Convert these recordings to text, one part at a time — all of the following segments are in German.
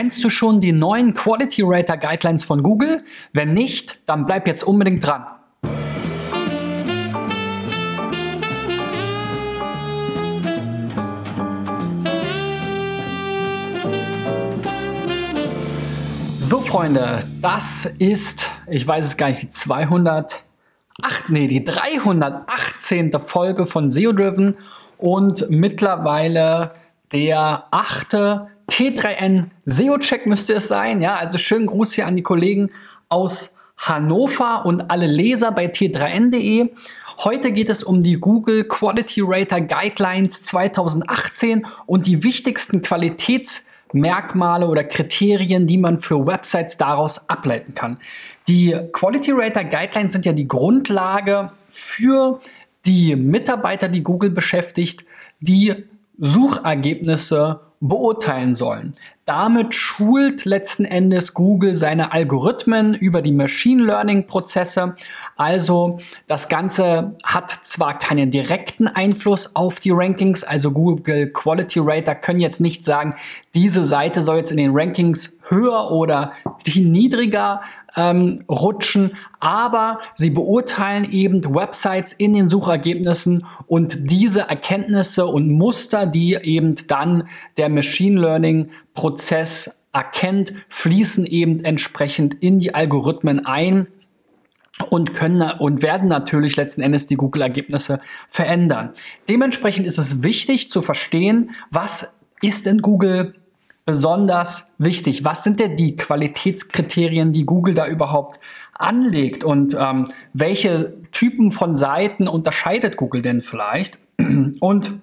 Kennst du schon die neuen Quality Rater Guidelines von Google? Wenn nicht, dann bleib jetzt unbedingt dran. So Freunde, das ist, ich weiß es gar nicht, die 200, ach nee, die 318. Folge von SEO Driven und mittlerweile der achte T3N SEO-Check müsste es sein. Ja, also schönen Gruß hier an die Kollegen aus Hannover und alle Leser bei t3n.de. Heute geht es um die Google Quality Rater Guidelines 2018 und die wichtigsten Qualitätsmerkmale oder Kriterien, die man für Websites daraus ableiten kann. Die Quality Rater Guidelines sind ja die Grundlage für die Mitarbeiter, die Google beschäftigt, die Suchergebnisse beurteilen sollen. Damit schult letzten Endes Google seine Algorithmen über die Machine Learning Prozesse. Also das Ganze hat zwar keinen direkten Einfluss auf die Rankings, also Google Quality Rater können jetzt nicht sagen, diese Seite soll jetzt in den Rankings höher oder niedriger ähm, rutschen, aber sie beurteilen eben Websites in den Suchergebnissen und diese Erkenntnisse und Muster, die eben dann der Machine Learning Prozess erkennt, fließen eben entsprechend in die Algorithmen ein und können und werden natürlich letzten Endes die Google-Ergebnisse verändern. Dementsprechend ist es wichtig zu verstehen, was ist in Google besonders wichtig? Was sind denn die Qualitätskriterien, die Google da überhaupt anlegt? Und ähm, welche Typen von Seiten unterscheidet Google denn vielleicht? Und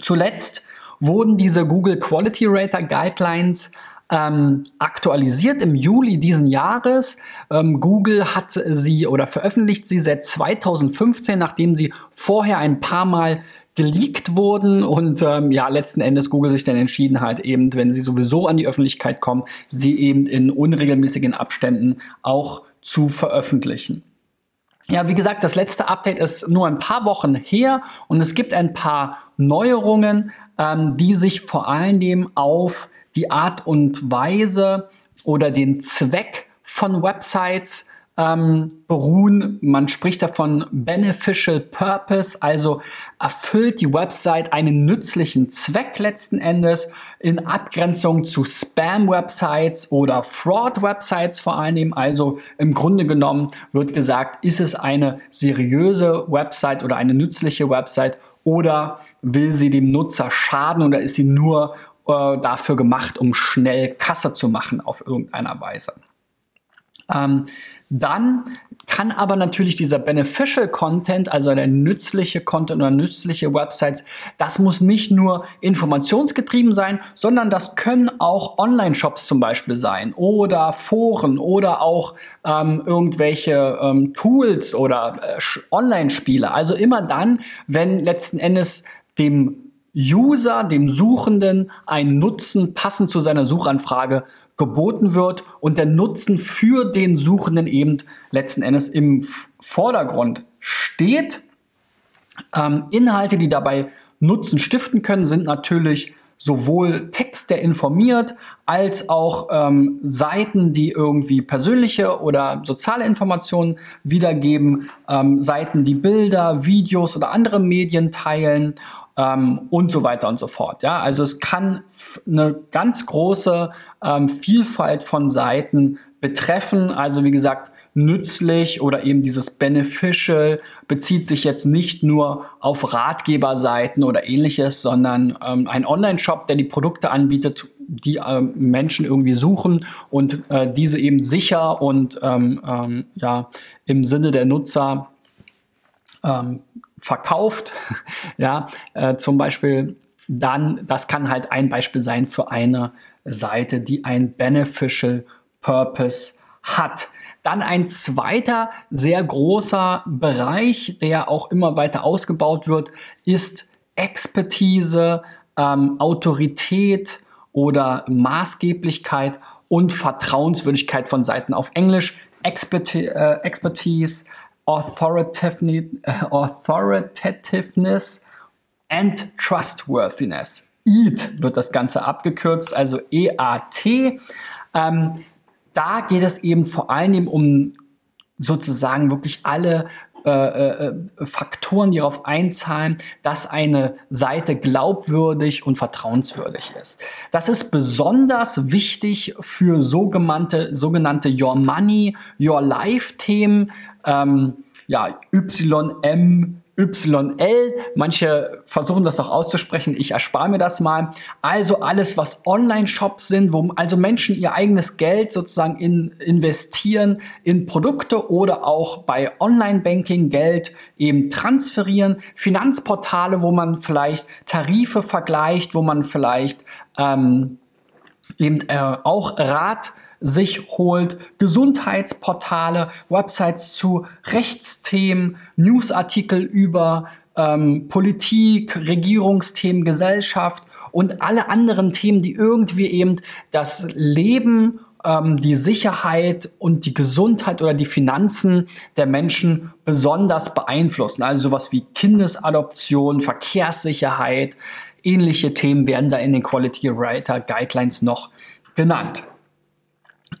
zuletzt wurden diese Google Quality Rater Guidelines ähm, aktualisiert im Juli diesen Jahres. Ähm, Google hat sie oder veröffentlicht sie seit 2015, nachdem sie vorher ein paar Mal geleakt wurden und ähm, ja, letzten Endes Google sich dann entschieden hat, eben, wenn sie sowieso an die Öffentlichkeit kommen, sie eben in unregelmäßigen Abständen auch zu veröffentlichen. Ja, wie gesagt, das letzte Update ist nur ein paar Wochen her und es gibt ein paar Neuerungen, ähm, die sich vor allen Dingen auf die Art und Weise oder den Zweck von Websites ähm, beruhen. Man spricht davon Beneficial Purpose, also erfüllt die Website einen nützlichen Zweck letzten Endes in Abgrenzung zu Spam-Websites oder Fraud-Websites vor allem. Also im Grunde genommen wird gesagt, ist es eine seriöse Website oder eine nützliche Website oder will sie dem Nutzer schaden oder ist sie nur äh, dafür gemacht, um schnell Kasse zu machen auf irgendeiner Weise. Ähm, dann kann aber natürlich dieser Beneficial Content, also der nützliche Content oder nützliche Websites, das muss nicht nur informationsgetrieben sein, sondern das können auch Online-Shops zum Beispiel sein oder Foren oder auch ähm, irgendwelche ähm, Tools oder äh, Online-Spiele. Also immer dann, wenn letzten Endes dem User, dem Suchenden, ein Nutzen passend zu seiner Suchanfrage geboten wird und der Nutzen für den Suchenden eben letzten Endes im Vordergrund steht. Ähm, Inhalte, die dabei Nutzen stiften können, sind natürlich sowohl Text, der informiert, als auch ähm, Seiten, die irgendwie persönliche oder soziale Informationen wiedergeben, ähm, Seiten, die Bilder, Videos oder andere Medien teilen ähm, und so weiter und so fort. Ja, also es kann eine ganz große ähm, Vielfalt von Seiten betreffen. Also wie gesagt, nützlich oder eben dieses Beneficial bezieht sich jetzt nicht nur auf Ratgeberseiten oder ähnliches, sondern ähm, ein Online-Shop, der die Produkte anbietet, die ähm, Menschen irgendwie suchen und äh, diese eben sicher und ähm, ähm ja im Sinne der Nutzer ähm, verkauft, ja, äh, zum Beispiel, dann, das kann halt ein Beispiel sein für eine Seite, die ein Beneficial Purpose hat. Dann ein zweiter sehr großer Bereich, der auch immer weiter ausgebaut wird, ist Expertise, ähm, Autorität oder Maßgeblichkeit und Vertrauenswürdigkeit von Seiten auf Englisch. Experti äh, Expertise, Authoritativeness and Trustworthiness. EAT wird das Ganze abgekürzt, also EAT. Ähm, da geht es eben vor allem um sozusagen wirklich alle äh, äh, Faktoren, die darauf einzahlen, dass eine Seite glaubwürdig und vertrauenswürdig ist. Das ist besonders wichtig für sogenannte, sogenannte Your Money, Your Life Themen, ähm, ja, YM, YL. Manche versuchen das auch auszusprechen. Ich erspare mir das mal. Also alles, was Online-Shops sind, wo also Menschen ihr eigenes Geld sozusagen in, investieren in Produkte oder auch bei Online-Banking Geld eben transferieren. Finanzportale, wo man vielleicht Tarife vergleicht, wo man vielleicht ähm, eben äh, auch Rat sich holt, Gesundheitsportale, Websites zu Rechtsthemen, Newsartikel über ähm, Politik, Regierungsthemen, Gesellschaft und alle anderen Themen, die irgendwie eben das Leben ähm, die Sicherheit und die Gesundheit oder die Finanzen der Menschen besonders beeinflussen. Also sowas wie Kindesadoption, Verkehrssicherheit, ähnliche Themen werden da in den Quality Writer Guidelines noch genannt.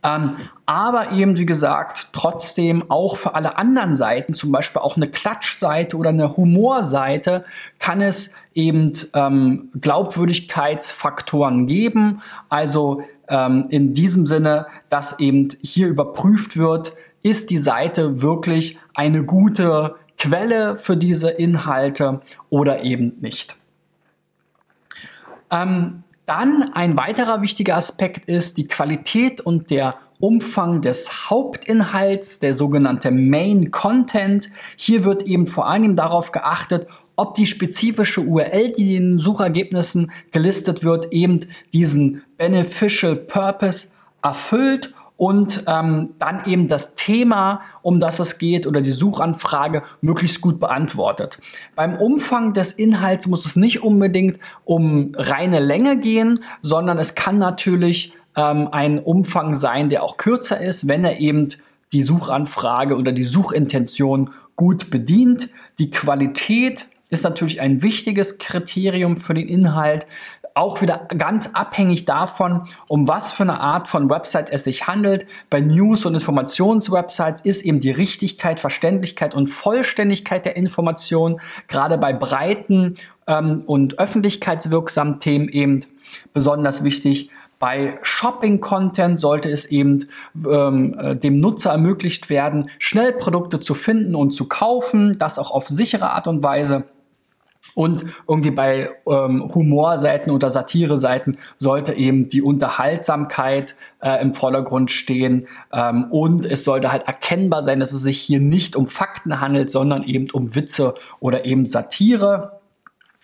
Ähm, aber eben, wie gesagt, trotzdem auch für alle anderen Seiten, zum Beispiel auch eine Klatschseite oder eine Humorseite, kann es eben ähm, Glaubwürdigkeitsfaktoren geben. Also ähm, in diesem Sinne, dass eben hier überprüft wird, ist die Seite wirklich eine gute Quelle für diese Inhalte oder eben nicht. Ähm, dann ein weiterer wichtiger Aspekt ist die Qualität und der Umfang des Hauptinhalts, der sogenannte Main Content. Hier wird eben vor allem darauf geachtet, ob die spezifische URL, die in den Suchergebnissen gelistet wird, eben diesen Beneficial Purpose erfüllt und ähm, dann eben das Thema, um das es geht oder die Suchanfrage möglichst gut beantwortet. Beim Umfang des Inhalts muss es nicht unbedingt um reine Länge gehen, sondern es kann natürlich ähm, ein Umfang sein, der auch kürzer ist, wenn er eben die Suchanfrage oder die Suchintention gut bedient. Die Qualität ist natürlich ein wichtiges Kriterium für den Inhalt auch wieder ganz abhängig davon, um was für eine Art von Website es sich handelt. Bei News- und Informationswebsites ist eben die Richtigkeit, Verständlichkeit und Vollständigkeit der Information gerade bei breiten ähm, und öffentlichkeitswirksamen Themen eben besonders wichtig. Bei Shopping-Content sollte es eben ähm, äh, dem Nutzer ermöglicht werden, schnell Produkte zu finden und zu kaufen, das auch auf sichere Art und Weise. Und irgendwie bei ähm, Humorseiten oder Satire-Seiten sollte eben die Unterhaltsamkeit äh, im Vordergrund stehen. Ähm, und es sollte halt erkennbar sein, dass es sich hier nicht um Fakten handelt, sondern eben um Witze oder eben Satire.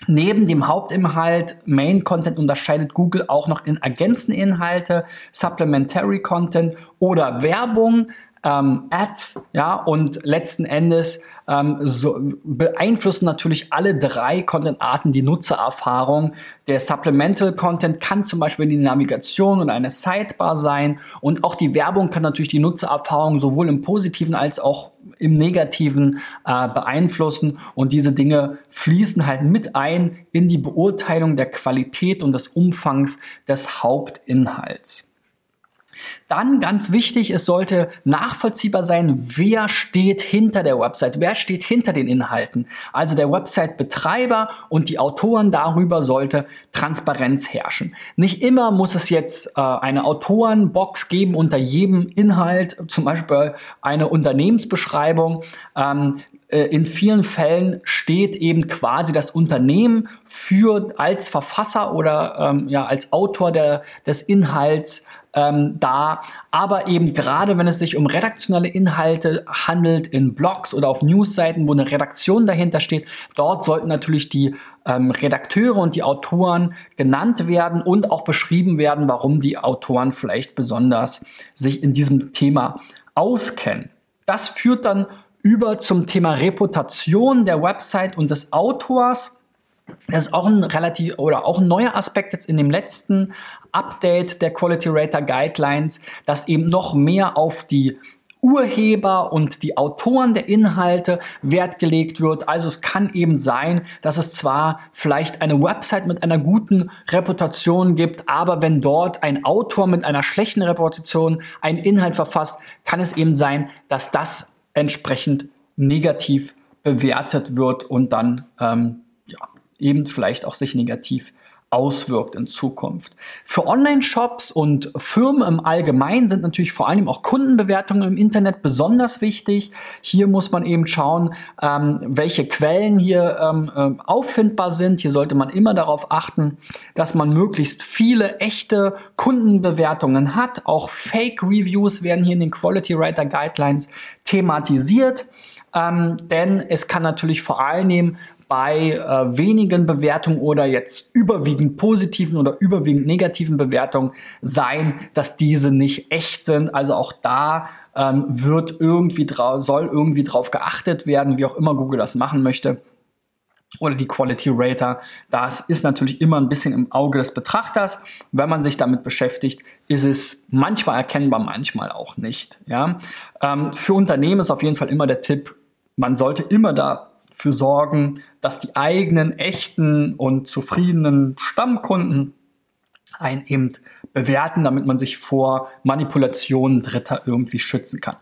Neben dem Hauptinhalt Main Content unterscheidet Google auch noch in ergänzende Inhalte, Supplementary Content oder Werbung ähm, Ads, ja, und letzten Endes ähm, so beeinflussen natürlich alle drei Content-Arten die Nutzererfahrung. Der Supplemental Content kann zum Beispiel die Navigation und eine Sidebar sein und auch die Werbung kann natürlich die Nutzererfahrung sowohl im positiven als auch im negativen äh, beeinflussen und diese Dinge fließen halt mit ein in die Beurteilung der Qualität und des Umfangs des Hauptinhalts. Dann ganz wichtig, es sollte nachvollziehbar sein, wer steht hinter der Website, wer steht hinter den Inhalten. Also der Website-Betreiber und die Autoren darüber sollte Transparenz herrschen. Nicht immer muss es jetzt äh, eine Autorenbox geben unter jedem Inhalt, zum Beispiel eine Unternehmensbeschreibung. Ähm, äh, in vielen Fällen steht eben quasi das Unternehmen für als Verfasser oder ähm, ja als Autor der, des Inhalts ähm, da. Aber eben gerade wenn es sich um redaktionelle Inhalte handelt in Blogs oder auf Newsseiten, wo eine Redaktion dahinter steht, dort sollten natürlich die ähm, Redakteure und die Autoren genannt werden und auch beschrieben werden, warum die Autoren vielleicht besonders sich in diesem Thema auskennen. Das führt dann über zum Thema Reputation der Website und des Autors. Das ist auch ein relativ oder auch ein neuer Aspekt jetzt in dem letzten Update der Quality Rater Guidelines, dass eben noch mehr auf die Urheber und die Autoren der Inhalte Wert gelegt wird. Also es kann eben sein, dass es zwar vielleicht eine Website mit einer guten Reputation gibt, aber wenn dort ein Autor mit einer schlechten Reputation einen Inhalt verfasst, kann es eben sein, dass das entsprechend negativ bewertet wird und dann ähm, eben vielleicht auch sich negativ auswirkt in Zukunft. Für Online-Shops und Firmen im Allgemeinen sind natürlich vor allem auch Kundenbewertungen im Internet besonders wichtig. Hier muss man eben schauen, ähm, welche Quellen hier ähm, äh, auffindbar sind. Hier sollte man immer darauf achten, dass man möglichst viele echte Kundenbewertungen hat. Auch Fake-Reviews werden hier in den Quality Writer Guidelines thematisiert. Ähm, denn es kann natürlich vor allem bei äh, wenigen Bewertungen oder jetzt überwiegend positiven oder überwiegend negativen Bewertungen sein, dass diese nicht echt sind. Also auch da ähm, wird irgendwie soll irgendwie drauf geachtet werden, wie auch immer Google das machen möchte. Oder die Quality Rater. Das ist natürlich immer ein bisschen im Auge des Betrachters. Wenn man sich damit beschäftigt, ist es manchmal erkennbar, manchmal auch nicht. Ja? Ähm, für Unternehmen ist auf jeden Fall immer der Tipp, man sollte immer dafür sorgen, dass die eigenen echten und zufriedenen Stammkunden ein eben bewerten, damit man sich vor Manipulationen Dritter irgendwie schützen kann.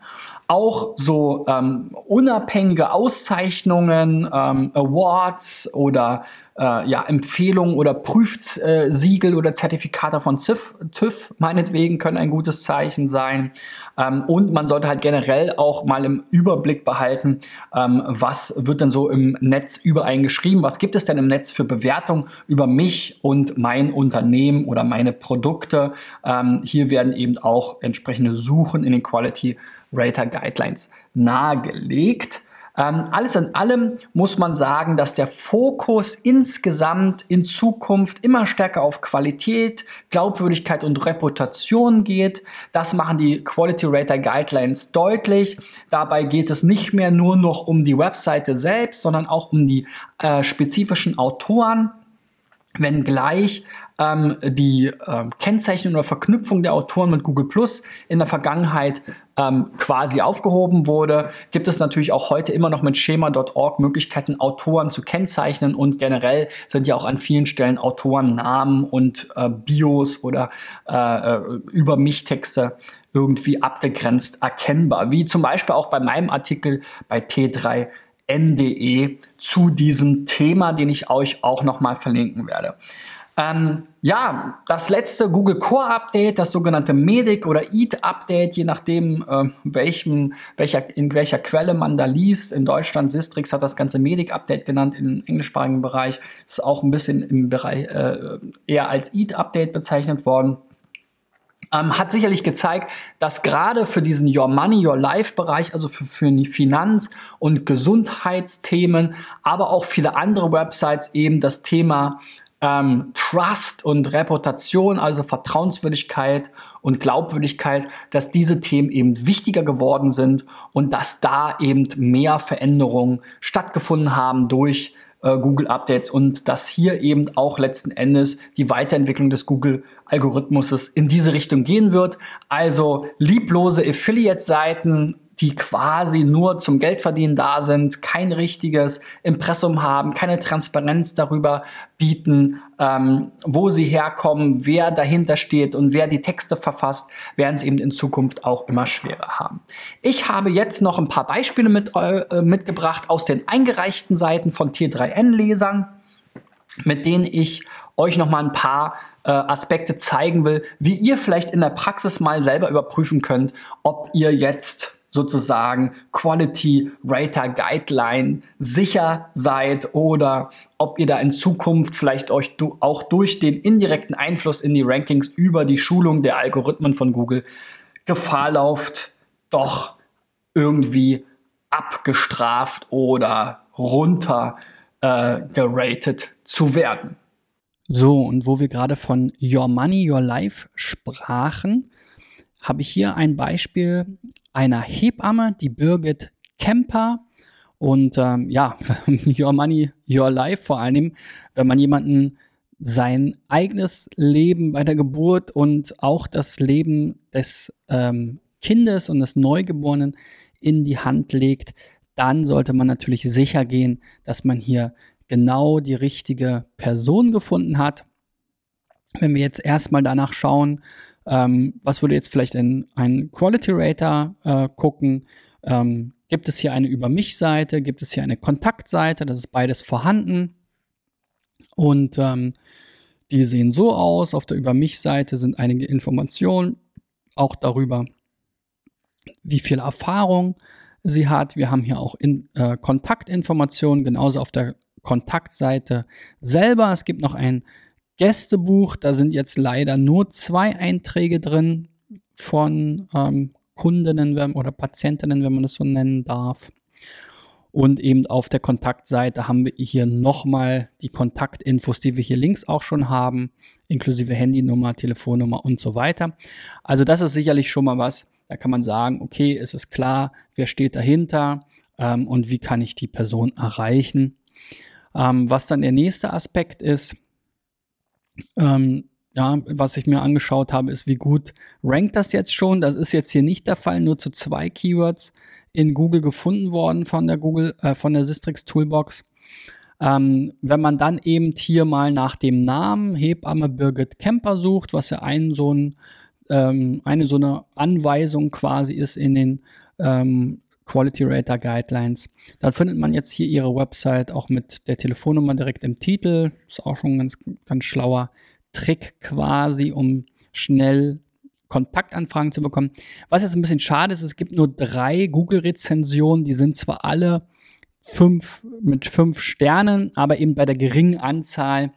Auch so ähm, unabhängige Auszeichnungen, ähm, Awards oder äh, ja, Empfehlungen oder Prüfsiegel oder Zertifikate von TÜV, TÜV meinetwegen können ein gutes Zeichen sein. Ähm, und man sollte halt generell auch mal im Überblick behalten, ähm, was wird denn so im Netz über einen geschrieben, was gibt es denn im Netz für Bewertungen über mich und mein Unternehmen oder meine Produkte. Ähm, hier werden eben auch entsprechende Suchen in den Quality Rater Guidelines nahegelegt. Ähm, alles in allem muss man sagen, dass der Fokus insgesamt in Zukunft immer stärker auf Qualität, Glaubwürdigkeit und Reputation geht. Das machen die Quality Rater Guidelines deutlich. Dabei geht es nicht mehr nur noch um die Webseite selbst, sondern auch um die äh, spezifischen Autoren wenngleich ähm, die äh, Kennzeichnung oder Verknüpfung der Autoren mit Google Plus in der Vergangenheit ähm, quasi aufgehoben wurde, gibt es natürlich auch heute immer noch mit schema.org Möglichkeiten, Autoren zu kennzeichnen und generell sind ja auch an vielen Stellen Autorennamen und äh, Bios oder äh, äh über mich Texte irgendwie abgegrenzt erkennbar, wie zum Beispiel auch bei meinem Artikel bei T3 NDE zu diesem Thema, den ich euch auch nochmal verlinken werde. Ähm, ja, das letzte Google Core Update, das sogenannte Medic oder EAT Update, je nachdem, äh, welchem, welcher, in welcher Quelle man da liest. In Deutschland, Sistrix hat das ganze Medic Update genannt, im englischsprachigen Bereich. Ist auch ein bisschen im Bereich äh, eher als EAT Update bezeichnet worden. Ähm, hat sicherlich gezeigt, dass gerade für diesen Your Money, Your Life Bereich, also für, für die Finanz- und Gesundheitsthemen, aber auch viele andere Websites eben das Thema ähm, Trust und Reputation, also Vertrauenswürdigkeit und Glaubwürdigkeit, dass diese Themen eben wichtiger geworden sind und dass da eben mehr Veränderungen stattgefunden haben durch äh, Google Updates und dass hier eben auch letzten Endes die Weiterentwicklung des Google Algorithmuses in diese Richtung gehen wird. Also lieblose Affiliate-Seiten die quasi nur zum Geldverdienen da sind, kein richtiges Impressum haben, keine Transparenz darüber bieten, ähm, wo sie herkommen, wer dahinter steht und wer die Texte verfasst, werden es eben in Zukunft auch immer schwerer haben. Ich habe jetzt noch ein paar Beispiele mit, äh, mitgebracht aus den eingereichten Seiten von T3N-Lesern, mit denen ich euch noch mal ein paar äh, Aspekte zeigen will, wie ihr vielleicht in der Praxis mal selber überprüfen könnt, ob ihr jetzt sozusagen Quality Rater Guideline sicher seid oder ob ihr da in Zukunft vielleicht euch du auch durch den indirekten Einfluss in die Rankings über die Schulung der Algorithmen von Google Gefahr lauft, doch irgendwie abgestraft oder runter äh, geratet zu werden. So, und wo wir gerade von Your Money, Your Life sprachen, habe ich hier ein Beispiel einer Hebamme, die Birgit Kemper. Und ähm, ja, Your Money, Your Life vor allem, wenn man jemanden sein eigenes Leben bei der Geburt und auch das Leben des ähm, Kindes und des Neugeborenen in die Hand legt, dann sollte man natürlich sicher gehen, dass man hier genau die richtige Person gefunden hat. Wenn wir jetzt erstmal danach schauen, ähm, was würde jetzt vielleicht in ein Quality Rater äh, gucken, ähm, gibt es hier eine Über mich-Seite, gibt es hier eine Kontaktseite, das ist beides vorhanden. Und ähm, die sehen so aus. Auf der Über mich-Seite sind einige Informationen, auch darüber, wie viel Erfahrung sie hat. Wir haben hier auch in, äh, Kontaktinformationen, genauso auf der Kontaktseite selber. Es gibt noch ein Gästebuch, da sind jetzt leider nur zwei Einträge drin von ähm, Kundinnen oder Patientinnen, wenn man das so nennen darf. Und eben auf der Kontaktseite haben wir hier nochmal die Kontaktinfos, die wir hier links auch schon haben, inklusive Handynummer, Telefonnummer und so weiter. Also das ist sicherlich schon mal was, da kann man sagen, okay, es ist klar, wer steht dahinter ähm, und wie kann ich die Person erreichen. Ähm, was dann der nächste Aspekt ist, ähm, ja, was ich mir angeschaut habe, ist, wie gut rankt das jetzt schon. Das ist jetzt hier nicht der Fall, nur zu zwei Keywords in Google gefunden worden von der Google, äh, von der Sistrix Toolbox. Ähm, wenn man dann eben hier mal nach dem Namen Hebamme Birgit Kemper sucht, was ja ein so ein, ähm, eine so eine Anweisung quasi ist in den ähm, Quality Rater Guidelines, dann findet man jetzt hier ihre Website auch mit der Telefonnummer direkt im Titel. Ist auch schon ein ganz, ganz schlauer Trick quasi, um schnell Kontaktanfragen zu bekommen. Was jetzt ein bisschen schade ist, es gibt nur drei Google-Rezensionen, die sind zwar alle fünf mit fünf Sternen, aber eben bei der geringen Anzahl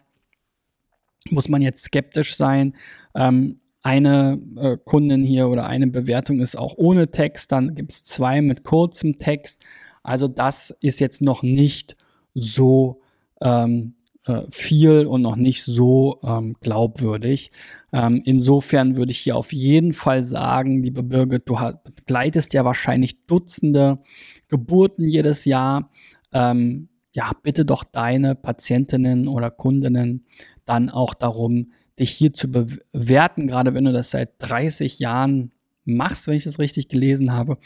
muss man jetzt skeptisch sein. Ähm, eine äh, Kundin hier oder eine Bewertung ist auch ohne Text, dann gibt es zwei mit kurzem Text. Also das ist jetzt noch nicht so ähm, äh, viel und noch nicht so ähm, glaubwürdig. Ähm, insofern würde ich hier auf jeden Fall sagen, liebe Birgit, du begleitest ja wahrscheinlich Dutzende Geburten jedes Jahr. Ähm, ja, bitte doch deine Patientinnen oder Kundinnen dann auch darum, dich hier zu bewerten, gerade wenn du das seit 30 Jahren machst, wenn ich das richtig gelesen habe,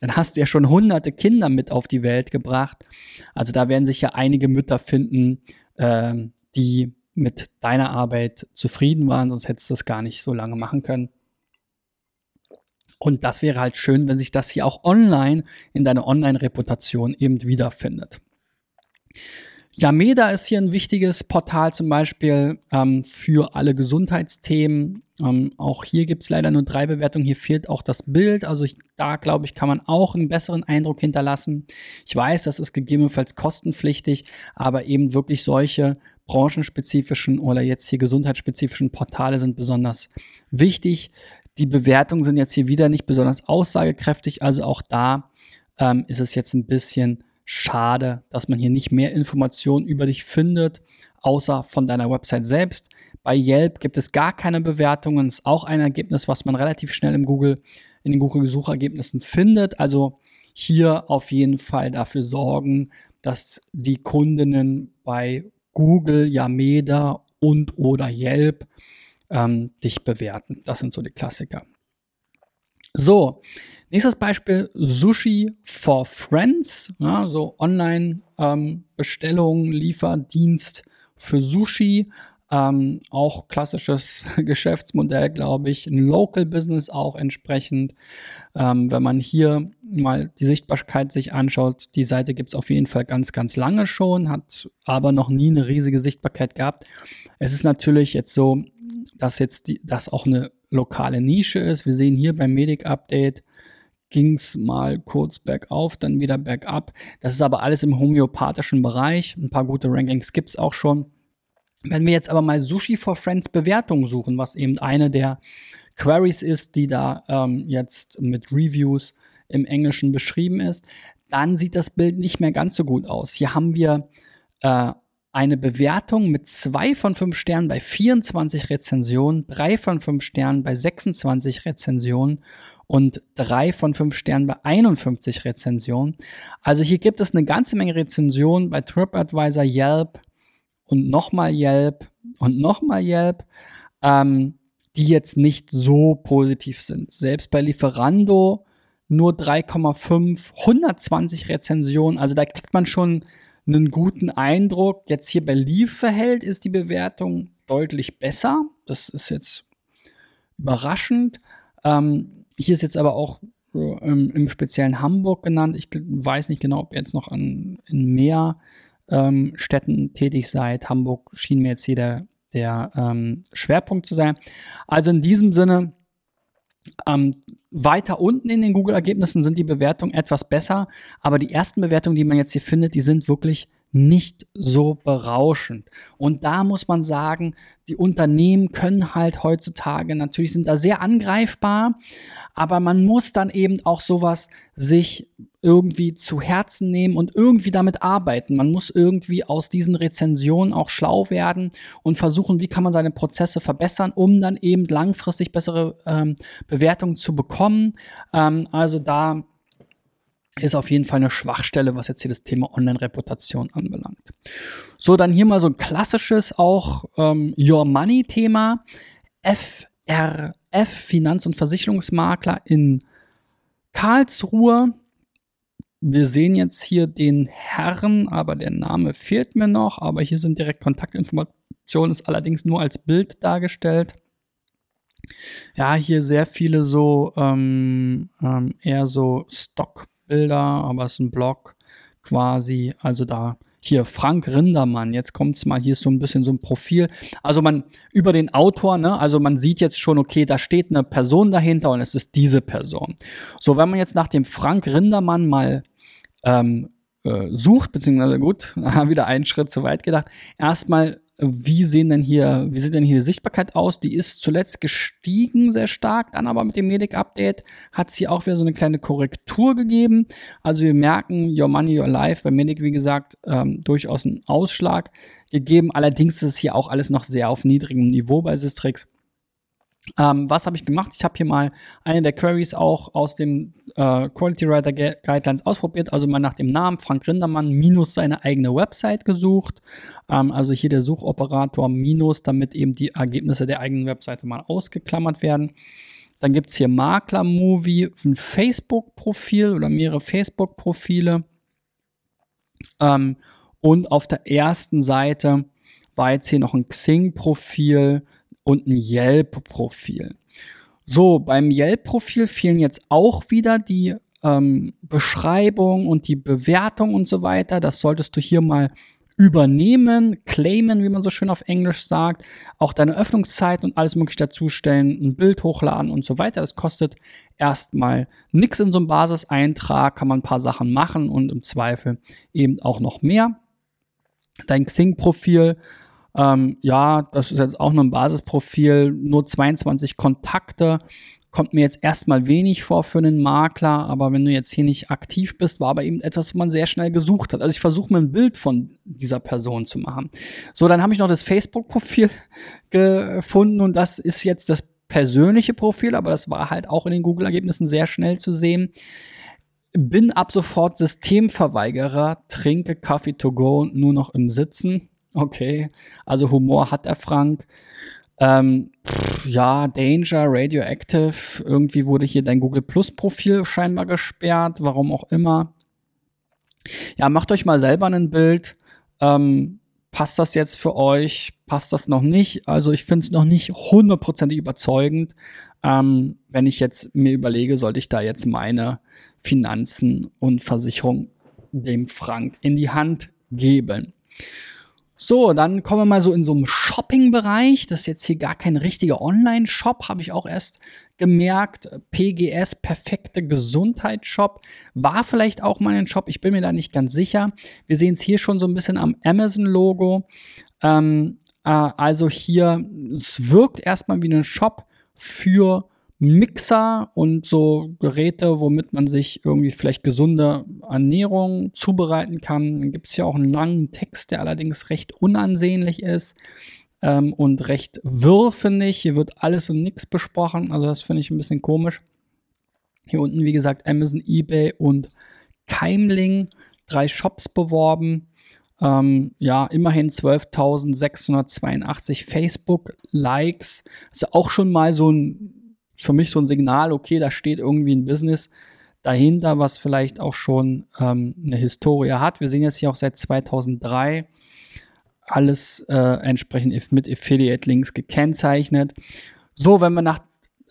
dann hast du ja schon hunderte Kinder mit auf die Welt gebracht. Also da werden sich ja einige Mütter finden, äh, die mit deiner Arbeit zufrieden waren, sonst hättest du das gar nicht so lange machen können. Und das wäre halt schön, wenn sich das hier auch online in deiner Online-Reputation eben wiederfindet. Yameda ist hier ein wichtiges Portal zum Beispiel ähm, für alle Gesundheitsthemen. Ähm, auch hier gibt es leider nur drei Bewertungen. Hier fehlt auch das Bild. Also ich, da glaube ich, kann man auch einen besseren Eindruck hinterlassen. Ich weiß, das ist gegebenenfalls kostenpflichtig, aber eben wirklich solche branchenspezifischen oder jetzt hier gesundheitsspezifischen Portale sind besonders wichtig. Die Bewertungen sind jetzt hier wieder nicht besonders aussagekräftig. Also auch da ähm, ist es jetzt ein bisschen schade, dass man hier nicht mehr Informationen über dich findet, außer von deiner Website selbst. Bei Yelp gibt es gar keine Bewertungen. Ist auch ein Ergebnis, was man relativ schnell im Google, in den Google-Suchergebnissen findet. Also hier auf jeden Fall dafür sorgen, dass die Kundinnen bei Google, Yameda und oder Yelp ähm, dich bewerten. Das sind so die Klassiker. So, nächstes Beispiel, Sushi for Friends, ja, so Online-Bestellung, ähm, Lieferdienst für Sushi. Ähm, auch klassisches Geschäftsmodell, glaube ich. Ein Local Business auch entsprechend. Ähm, wenn man hier mal die Sichtbarkeit sich anschaut, die Seite gibt es auf jeden Fall ganz, ganz lange schon, hat aber noch nie eine riesige Sichtbarkeit gehabt. Es ist natürlich jetzt so, dass jetzt das auch eine lokale Nische ist. Wir sehen hier beim Medic Update ging es mal kurz bergauf, dann wieder bergab. Das ist aber alles im homöopathischen Bereich. Ein paar gute Rankings gibt es auch schon. Wenn wir jetzt aber mal Sushi for Friends Bewertungen suchen, was eben eine der Queries ist, die da ähm, jetzt mit Reviews im Englischen beschrieben ist, dann sieht das Bild nicht mehr ganz so gut aus. Hier haben wir äh, eine Bewertung mit zwei von fünf Sternen bei 24 Rezensionen, drei von fünf Sternen bei 26 Rezensionen und drei von fünf Sternen bei 51 Rezensionen. Also hier gibt es eine ganze Menge Rezensionen bei TripAdvisor, Yelp und nochmal Yelp und nochmal Yelp. Ähm, die jetzt nicht so positiv sind. Selbst bei Lieferando nur 3,5, 120 Rezensionen. Also da kriegt man schon einen guten Eindruck. Jetzt hier bei Lieferheld ist die Bewertung deutlich besser. Das ist jetzt überraschend. Ähm, hier ist jetzt aber auch im, im, speziellen Hamburg genannt. Ich weiß nicht genau, ob ihr jetzt noch an, in mehr ähm, Städten tätig seid. Hamburg schien mir jetzt hier der, der ähm, Schwerpunkt zu sein. Also in diesem Sinne, ähm, weiter unten in den Google-Ergebnissen sind die Bewertungen etwas besser, aber die ersten Bewertungen, die man jetzt hier findet, die sind wirklich nicht so berauschend. Und da muss man sagen, die Unternehmen können halt heutzutage natürlich sind da sehr angreifbar, aber man muss dann eben auch sowas sich irgendwie zu Herzen nehmen und irgendwie damit arbeiten. Man muss irgendwie aus diesen Rezensionen auch schlau werden und versuchen, wie kann man seine Prozesse verbessern, um dann eben langfristig bessere ähm, Bewertungen zu bekommen. Ähm, also da ist auf jeden Fall eine Schwachstelle, was jetzt hier das Thema Online-Reputation anbelangt. So, dann hier mal so ein klassisches auch ähm, Your Money-Thema. FRF, Finanz- und Versicherungsmakler in Karlsruhe. Wir sehen jetzt hier den Herrn, aber der Name fehlt mir noch. Aber hier sind direkt Kontaktinformationen, ist allerdings nur als Bild dargestellt. Ja, hier sehr viele so ähm, ähm, eher so Stock Bilder, aber es ist ein Blog quasi. Also da hier Frank Rindermann, jetzt kommt's mal, hier ist so ein bisschen so ein Profil. Also man über den Autor, ne, also man sieht jetzt schon, okay, da steht eine Person dahinter und es ist diese Person. So, wenn man jetzt nach dem Frank Rindermann mal ähm, äh, sucht, beziehungsweise gut, wieder einen Schritt zu weit gedacht, erstmal wie sehen denn hier, wie sieht denn hier die Sichtbarkeit aus? Die ist zuletzt gestiegen sehr stark, dann aber mit dem Medic Update hat sie auch wieder so eine kleine Korrektur gegeben. Also wir merken, Your Money, Your Life bei Medic, wie gesagt, ähm, durchaus einen Ausschlag gegeben. Allerdings ist es hier auch alles noch sehr auf niedrigem Niveau bei Sistrix. Ähm, was habe ich gemacht? Ich habe hier mal eine der Queries auch aus dem äh, Quality Writer Guidelines ausprobiert, also mal nach dem Namen Frank Rindermann minus seine eigene Website gesucht. Ähm, also hier der Suchoperator minus, damit eben die Ergebnisse der eigenen Webseite mal ausgeklammert werden. Dann gibt es hier Makler-Movie, ein Facebook-Profil oder mehrere Facebook-Profile. Ähm, und auf der ersten Seite war jetzt hier noch ein Xing-Profil und ein Yelp-Profil. So, beim Yelp-Profil fehlen jetzt auch wieder die ähm, Beschreibung und die Bewertung und so weiter. Das solltest du hier mal übernehmen, claimen, wie man so schön auf Englisch sagt, auch deine Öffnungszeit und alles mögliche dazustellen, ein Bild hochladen und so weiter. Das kostet erstmal nichts in so einem Basiseintrag, kann man ein paar Sachen machen und im Zweifel eben auch noch mehr. Dein Xing-Profil ähm, ja, das ist jetzt auch nur ein Basisprofil, nur 22 Kontakte. Kommt mir jetzt erstmal wenig vor für einen Makler, aber wenn du jetzt hier nicht aktiv bist, war aber eben etwas, was man sehr schnell gesucht hat. Also ich versuche mir ein Bild von dieser Person zu machen. So, dann habe ich noch das Facebook-Profil gefunden und das ist jetzt das persönliche Profil, aber das war halt auch in den Google-Ergebnissen sehr schnell zu sehen. Bin ab sofort Systemverweigerer, trinke Kaffee to go nur noch im Sitzen. Okay, also Humor hat er Frank. Ähm, pff, ja, Danger, Radioactive, irgendwie wurde hier dein Google Plus Profil scheinbar gesperrt, warum auch immer. Ja, macht euch mal selber ein Bild. Ähm, passt das jetzt für euch? Passt das noch nicht? Also ich finde es noch nicht hundertprozentig überzeugend. Ähm, wenn ich jetzt mir überlege, sollte ich da jetzt meine Finanzen und Versicherung dem Frank in die Hand geben. So, dann kommen wir mal so in so einem Shopping-Bereich. Das ist jetzt hier gar kein richtiger Online-Shop, habe ich auch erst gemerkt. PGS, perfekte Gesundheitsshop. War vielleicht auch mal ein Shop, ich bin mir da nicht ganz sicher. Wir sehen es hier schon so ein bisschen am Amazon-Logo. Ähm, äh, also hier, es wirkt erstmal wie ein Shop für Mixer und so Geräte, womit man sich irgendwie vielleicht gesunde Ernährung zubereiten kann. Dann gibt es ja auch einen langen Text, der allerdings recht unansehnlich ist ähm, und recht wirr, finde. Hier wird alles und nichts besprochen, also das finde ich ein bisschen komisch. Hier unten, wie gesagt, Amazon, eBay und Keimling, drei Shops beworben. Ähm, ja, immerhin 12.682 Facebook-Likes. Also auch schon mal so ein, für mich so ein Signal, okay, da steht irgendwie ein Business dahinter, was vielleicht auch schon ähm, eine Historie hat. Wir sehen jetzt hier auch seit 2003 alles äh, entsprechend mit Affiliate-Links gekennzeichnet. So, wenn wir nach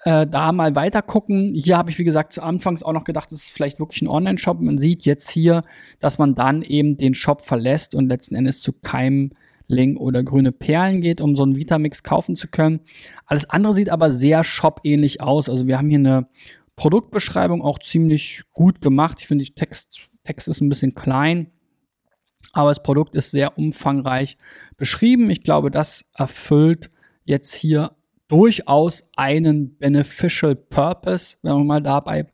äh, da mal weiter gucken. Hier habe ich, wie gesagt, zu Anfangs auch noch gedacht, das ist vielleicht wirklich ein Online-Shop. Man sieht jetzt hier, dass man dann eben den Shop verlässt und letzten Endes zu keinem Link oder grüne Perlen geht, um so einen Vitamix kaufen zu können. Alles andere sieht aber sehr shop-ähnlich aus. Also wir haben hier eine Produktbeschreibung auch ziemlich gut gemacht. Ich finde, die Text, Text ist ein bisschen klein. Aber das Produkt ist sehr umfangreich beschrieben. Ich glaube, das erfüllt jetzt hier durchaus einen beneficial purpose, wenn wir mal dabei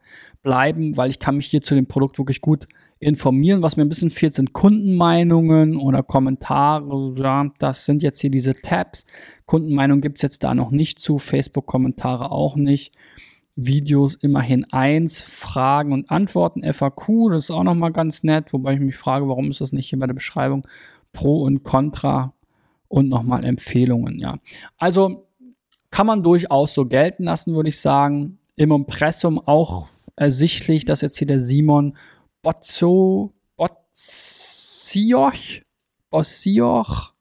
bleiben, weil ich kann mich hier zu dem Produkt wirklich gut informieren. Was mir ein bisschen fehlt, sind Kundenmeinungen oder Kommentare. Ja, das sind jetzt hier diese Tabs. Kundenmeinung gibt's jetzt da noch nicht zu, Facebook-Kommentare auch nicht. Videos immerhin eins, Fragen und Antworten, FAQ, das ist auch nochmal ganz nett, wobei ich mich frage, warum ist das nicht hier bei der Beschreibung Pro und Contra und nochmal Empfehlungen, ja. Also kann man durchaus so gelten lassen, würde ich sagen. Im Impressum auch ersichtlich, dass jetzt hier der Simon Bozzo, Bozioch, Bozioch,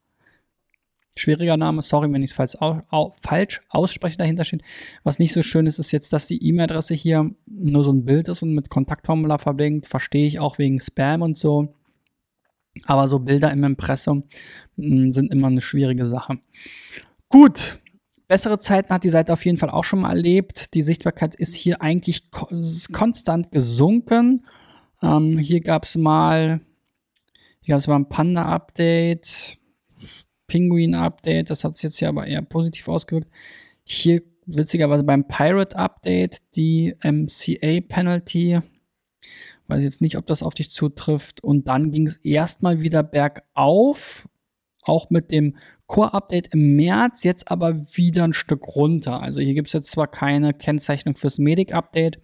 schwieriger Name, sorry, wenn ich es falsch, au, falsch ausspreche, dahinter steht. Was nicht so schön ist, ist jetzt, dass die E-Mail-Adresse hier nur so ein Bild ist und mit Kontaktformular verblinkt. Verstehe ich auch wegen Spam und so. Aber so Bilder im Impressum hm, sind immer eine schwierige Sache. Gut, Bessere Zeiten hat die Seite auf jeden Fall auch schon mal erlebt. Die Sichtbarkeit ist hier eigentlich ko konstant gesunken. Ähm, hier gab es mal, hier gab es mal ein Panda-Update, Penguin-Update. Das hat sich jetzt hier aber eher positiv ausgewirkt. Hier witzigerweise beim Pirate-Update die MCA-Penalty. Weiß jetzt nicht, ob das auf dich zutrifft. Und dann ging es erstmal wieder bergauf, auch mit dem Core-Update im März, jetzt aber wieder ein Stück runter. Also hier gibt es jetzt zwar keine Kennzeichnung fürs Medic-Update.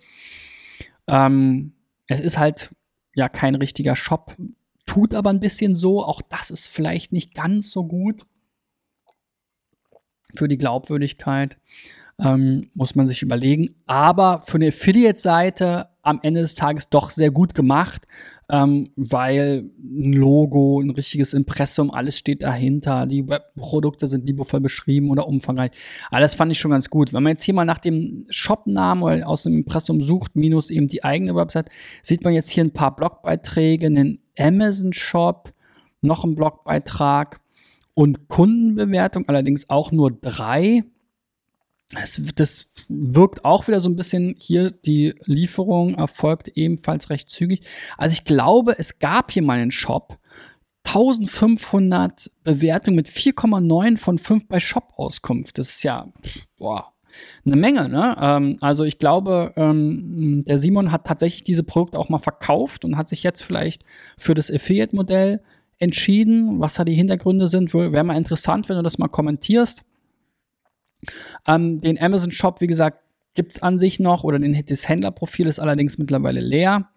Ähm, es ist halt ja kein richtiger Shop, tut aber ein bisschen so. Auch das ist vielleicht nicht ganz so gut für die Glaubwürdigkeit. Ähm, muss man sich überlegen. Aber für eine Affiliate-Seite am Ende des Tages doch sehr gut gemacht ähm, weil ein Logo, ein richtiges Impressum, alles steht dahinter. Die Webprodukte sind liebevoll beschrieben oder umfangreich. Alles fand ich schon ganz gut. Wenn man jetzt hier mal nach dem Shopnamen oder aus dem Impressum sucht, minus eben die eigene Website, sieht man jetzt hier ein paar Blogbeiträge, einen Amazon-Shop, noch ein Blogbeitrag und Kundenbewertung, allerdings auch nur drei. Es, das wirkt auch wieder so ein bisschen hier, die Lieferung erfolgt ebenfalls recht zügig. Also ich glaube, es gab hier mal einen Shop, 1500 Bewertungen mit 4,9 von 5 bei Shop-Auskunft. Das ist ja, boah, eine Menge, ne? Ähm, also ich glaube, ähm, der Simon hat tatsächlich diese Produkte auch mal verkauft und hat sich jetzt vielleicht für das Affiliate-Modell entschieden. Was da die Hintergründe sind, wäre mal interessant, wenn du das mal kommentierst. Ähm, den Amazon Shop, wie gesagt, gibt es an sich noch oder den, das Händlerprofil ist allerdings mittlerweile leer.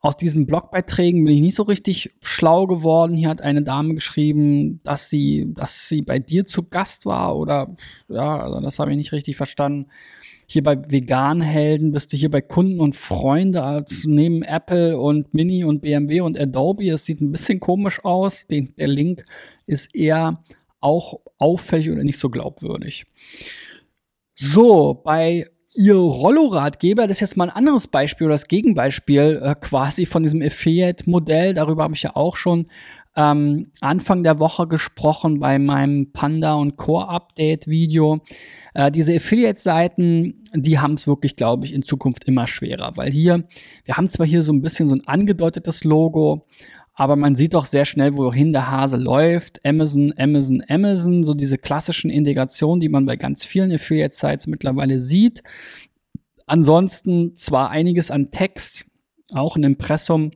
Aus diesen Blogbeiträgen bin ich nicht so richtig schlau geworden. Hier hat eine Dame geschrieben, dass sie, dass sie bei dir zu Gast war oder ja, also das habe ich nicht richtig verstanden. Hier bei Veganhelden bist du hier bei Kunden und Freunde als neben Apple und Mini und BMW und Adobe. Es sieht ein bisschen komisch aus. Den, der Link ist eher auch auffällig oder nicht so glaubwürdig. So, bei ihr Rollo-Ratgeber, das ist jetzt mal ein anderes Beispiel oder das Gegenbeispiel äh, quasi von diesem Affiliate-Modell. Darüber habe ich ja auch schon ähm, Anfang der Woche gesprochen bei meinem Panda und Core Update Video. Äh, diese Affiliate-Seiten, die haben es wirklich, glaube ich, in Zukunft immer schwerer, weil hier, wir haben zwar hier so ein bisschen so ein angedeutetes Logo, aber man sieht doch sehr schnell, wohin der Hase läuft. Amazon, Amazon, Amazon, so diese klassischen Integrationen, die man bei ganz vielen Affiliate-Sites mittlerweile sieht. Ansonsten zwar einiges an Text, auch ein Impressum,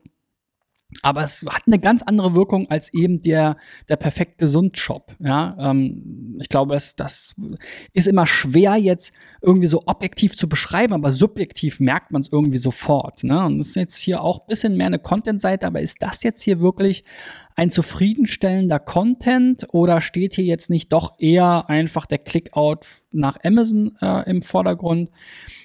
aber es hat eine ganz andere Wirkung als eben der, der perfekt gesund Shop. Ja, ähm, ich glaube, das, das ist immer schwer jetzt irgendwie so objektiv zu beschreiben, aber subjektiv merkt man es irgendwie sofort. Ne? Und das ist jetzt hier auch bisschen mehr eine Content-Seite, aber ist das jetzt hier wirklich ein zufriedenstellender Content oder steht hier jetzt nicht doch eher einfach der Clickout nach Amazon äh, im Vordergrund?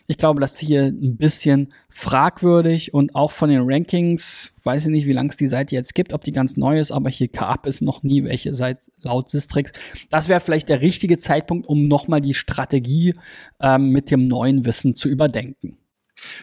Ich glaube, das ist hier ein bisschen fragwürdig und auch von den Rankings, weiß ich nicht, wie lange es die Seite jetzt gibt, ob die ganz neu ist, aber hier gab es noch nie welche seit laut Sistrix. Das wäre vielleicht der richtige Zeitpunkt, um nochmal die Strategie ähm, mit dem neuen Wissen zu überdenken.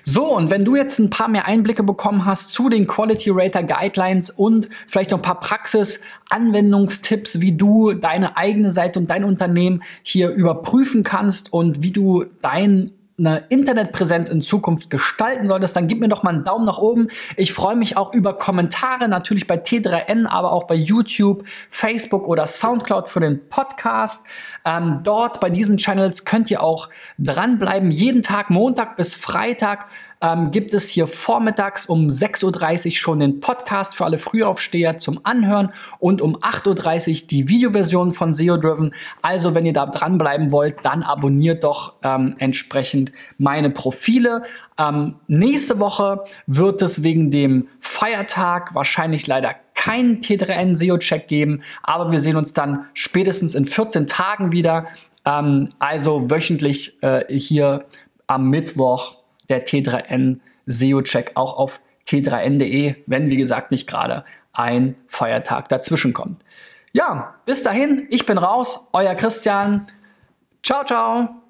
So, und wenn du jetzt ein paar mehr Einblicke bekommen hast zu den Quality Rater Guidelines und vielleicht noch ein paar Praxis-Anwendungstipps, wie du deine eigene Seite und dein Unternehmen hier überprüfen kannst und wie du dein eine Internetpräsenz in Zukunft gestalten solltest, dann gib mir doch mal einen Daumen nach oben. Ich freue mich auch über Kommentare, natürlich bei T3N, aber auch bei YouTube, Facebook oder Soundcloud für den Podcast. Ähm, dort bei diesen Channels könnt ihr auch dranbleiben. Jeden Tag, Montag bis Freitag, ähm, gibt es hier vormittags um 6.30 Uhr schon den Podcast für alle Frühaufsteher zum Anhören und um 8.30 Uhr die Videoversion von SEO Driven. Also wenn ihr da dranbleiben wollt, dann abonniert doch ähm, entsprechend meine Profile. Ähm, nächste Woche wird es wegen dem Feiertag wahrscheinlich leider keinen T3N SEO-Check geben, aber wir sehen uns dann spätestens in 14 Tagen wieder. Ähm, also wöchentlich äh, hier am Mittwoch der T3N SEO-Check auch auf t3n.de, wenn wie gesagt nicht gerade ein Feiertag dazwischen kommt. Ja, bis dahin, ich bin raus, euer Christian. Ciao, ciao.